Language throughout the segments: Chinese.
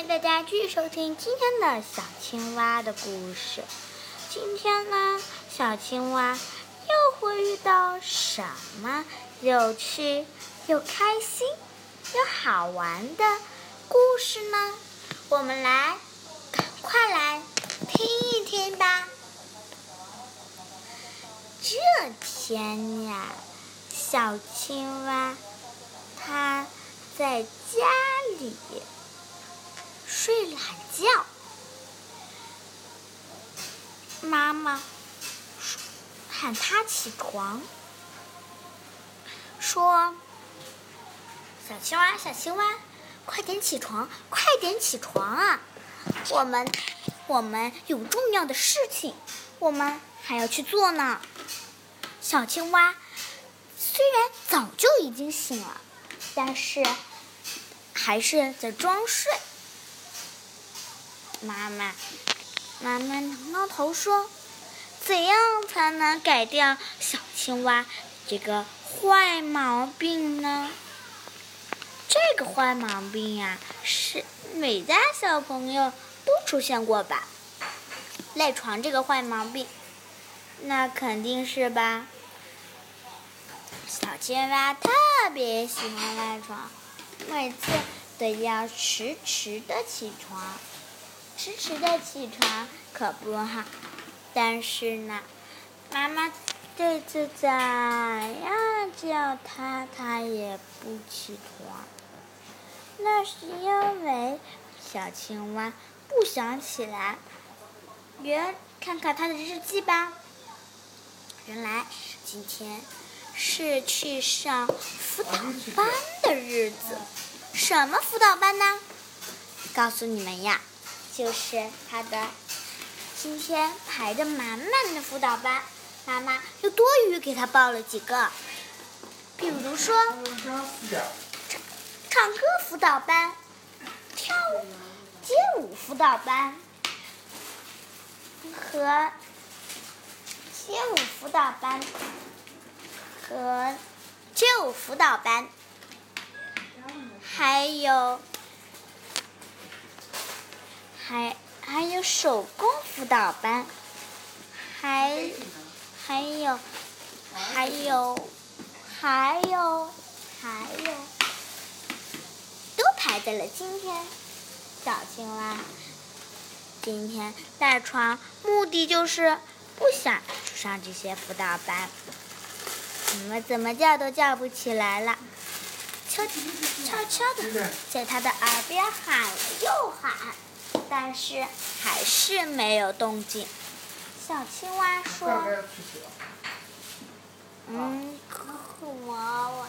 欢迎大家继续收听今天的小青蛙的故事。今天呢，小青蛙又会遇到什么有趣又开心又好玩的故事呢？我们来，赶快来听一听吧。这天呀，小青蛙它在家里。睡懒觉，妈妈喊他起床，说：“小青蛙，小青蛙，快点起床，快点起床啊！我们我们有重要的事情，我们还要去做呢。”小青蛙虽然早就已经醒了，但是还是在装睡。妈妈，妈妈挠挠头说：“怎样才能改掉小青蛙这个坏毛病呢？这个坏毛病呀，是每家小朋友都出现过吧？赖床这个坏毛病，那肯定是吧？小青蛙特别喜欢赖床，每次都要迟迟的起床。”迟迟的起床可不好，但是呢，妈妈这次怎样叫他，他也不起床。那是因为小青蛙不想起来。原看看他的日记吧。原来今天是去上辅导班的日子。什么辅导班呢？告诉你们呀。就是他的今天排的满满的辅导班，妈妈又多余给他报了几个，比如说唱歌辅导班、跳街舞辅导班。和街舞辅导班。和街舞辅导班，还有。还还有手工辅导班，还还有还有还有还有，都排在了今天。小青蛙今天赖床，目的就是不想上这些辅导班。怎么怎么叫都叫不起来了，悄悄悄的在他的耳边喊了又喊。但是还是没有动静。小青蛙说：“嗯，我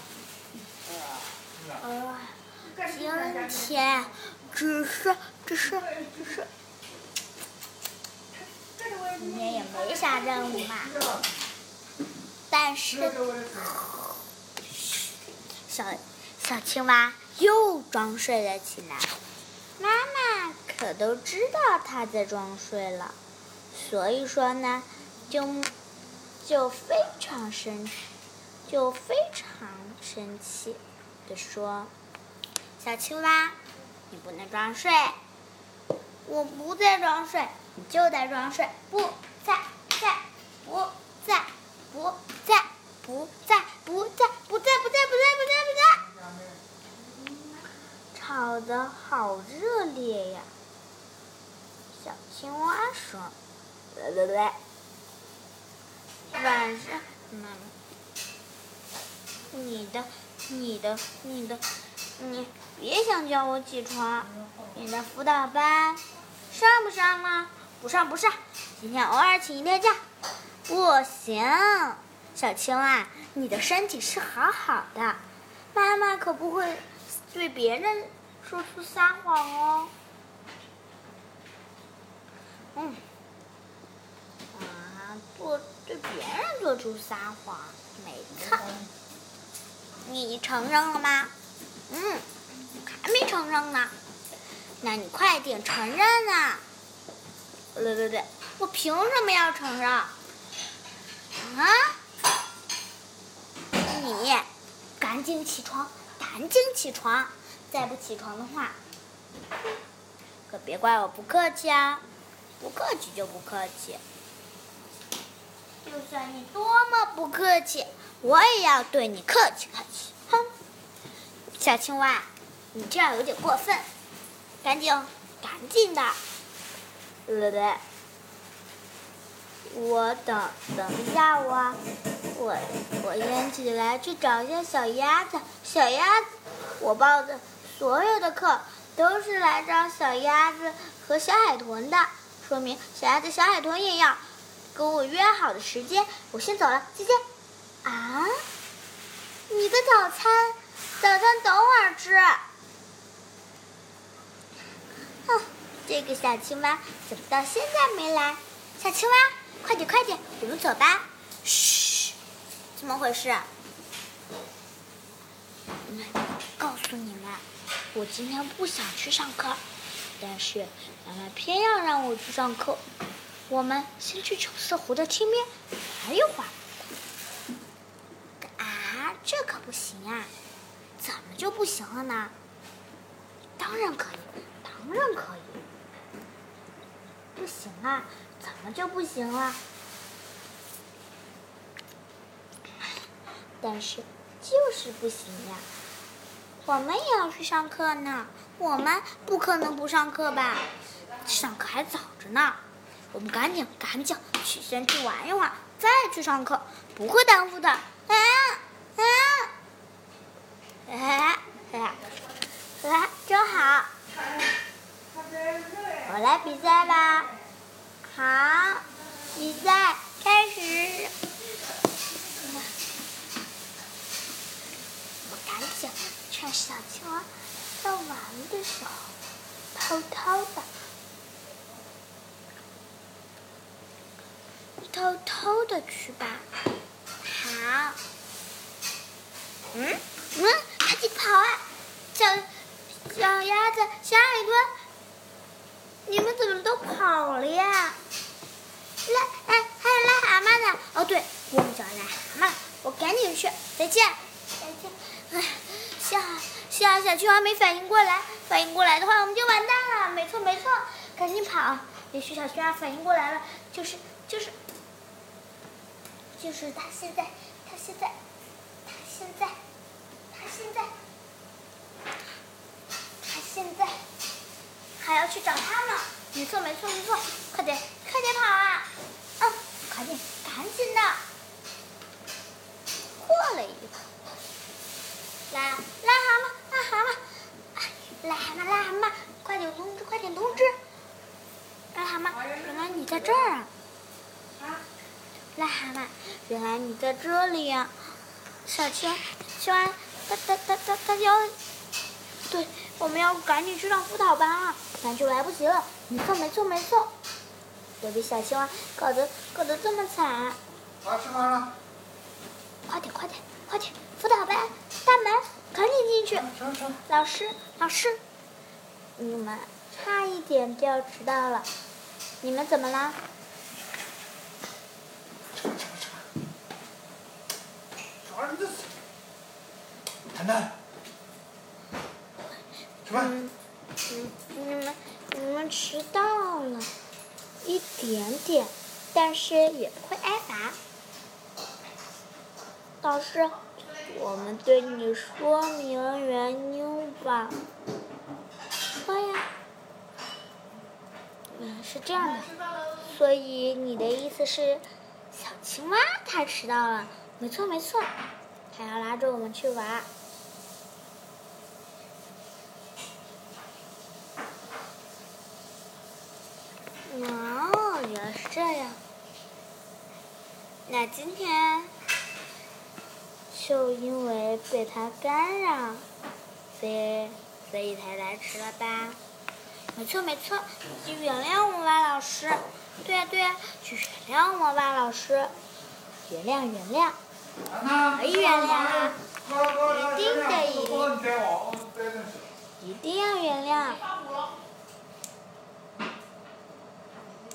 我，今天只是只是只是，今天也没啥任务嘛。但是，小小青蛙又装睡了起来。我。”都知道他在装睡了，所以说呢，就就非常生气，就非常生气的说：“小青蛙，你不能装睡！我不在装睡，你就在装睡！不在，在，不在，不在，不在，不在，不在，不在，不在，不在，不在！”吵得好热！青蛙说：“对对对，晚上，你的、你的、你的，你别想叫我起床。你的辅导班上不上啊？不上不上，今天偶尔请一天假。不行，小青蛙，你的身体是好好的，妈妈可不会对别人说出撒谎哦。”嗯，啊，做对别人做出撒谎，没错。你承认了吗？嗯，还没承认呢。那你快点承认啊！对对对，我凭什么要承认？啊？你赶紧起床，赶紧起床！再不起床的话，可别怪我不客气啊！不客气就不客气。就算你多么不客气，我也要对你客气客气。哼，小青蛙，你这样有点过分，赶紧赶紧的，对不对？我等等一下我，我我先起来去找一下小鸭子。小鸭子，我报的所有的课都是来找小鸭子和小海豚的，说明小鸭子、小海豚也要。跟我约好的时间，我先走了，再见。啊，你的早餐，早餐等会儿吃。哼，这个小青蛙怎么到现在没来？小青蛙，快点快点，我们走吧。嘘，怎么回事？告诉你们，我今天不想去上课，但是妈妈偏要让我去上课。我们先去九色湖的天边玩一会儿。啊，这可不行啊！怎么就不行了呢？当然可以，当然可以。不行啊？怎么就不行了？但是就是不行呀！我们也要去上课呢，我们不可能不上课吧？上课还早着呢。我们赶紧赶紧去先去玩一玩，再去上课，不会耽误的。啊啊！哎哎，来，真好。我来比赛吧。好，比赛开始。我赶紧趁小青蛙在玩的时候，偷偷的。偷偷的去吧，好。嗯嗯，赶紧跑啊！小小鸭子、小海豚，你们怎么都跑了呀？来，哎，还有癞蛤蟆呢。哦，对，我们找癞蛤蟆，我赶紧去。再见，再见。哎，小小青蛙没反应过来，反应过来的话，我们就完蛋了。没错，没错，赶紧跑。也许小青蛙反应过来了，就是就是。就是他现在，他现在，他现在，他现在，他现在还要去找他呢。没错，没错，没错，快点，快点跑啊！嗯，快点，赶紧的。过了一会儿，来，癞蛤蟆，癞蛤蟆，癞蛤蟆，癞蛤蟆，快点通知。癞蛤蟆，原来你在这儿啊！癞蛤蟆，原来你在这里呀！小青，青蛙，大大大大大家，对，我们要赶紧去上辅导班啊，不然就来不及了。没错，没错，没错。我被小青蛙搞得搞得这么惨。好，吃饭了。快点，快点，快点！辅导班大门，赶紧进去。老师，老师，你们差一点就要迟到了，你们怎么了？嗯，你们你们迟到了，一点点，但是也不会挨罚。老师，我们对你说明原因吧。说呀。嗯，是这样的，所以你的意思是，小青蛙它迟到了？没错没错，它要拉着我们去玩。哦，原来是这样。那今天就因为被它干扰，所以所以才来迟了吧？没错没错，请原谅我吧，老师。对呀对呀，请原谅我吧，老师。原谅原谅，可以原谅啊，一定得一定要原谅。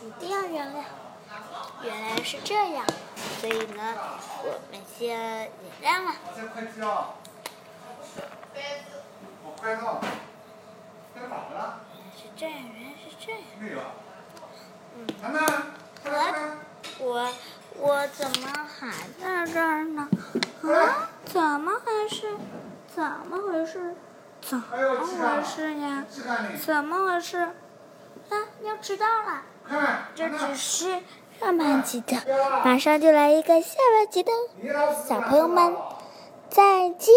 一定要原谅，原来是这样，所以呢，我们先原谅了。我快到，原来是这样，原来是。这样。没有。楠楠，我。我我怎么还在这儿呢？啊，怎么回事？怎么回事？怎么回事呀？怎么回事？啊，要迟到了。这只是上半集的，马上就来一个下半集的，小朋友们再见。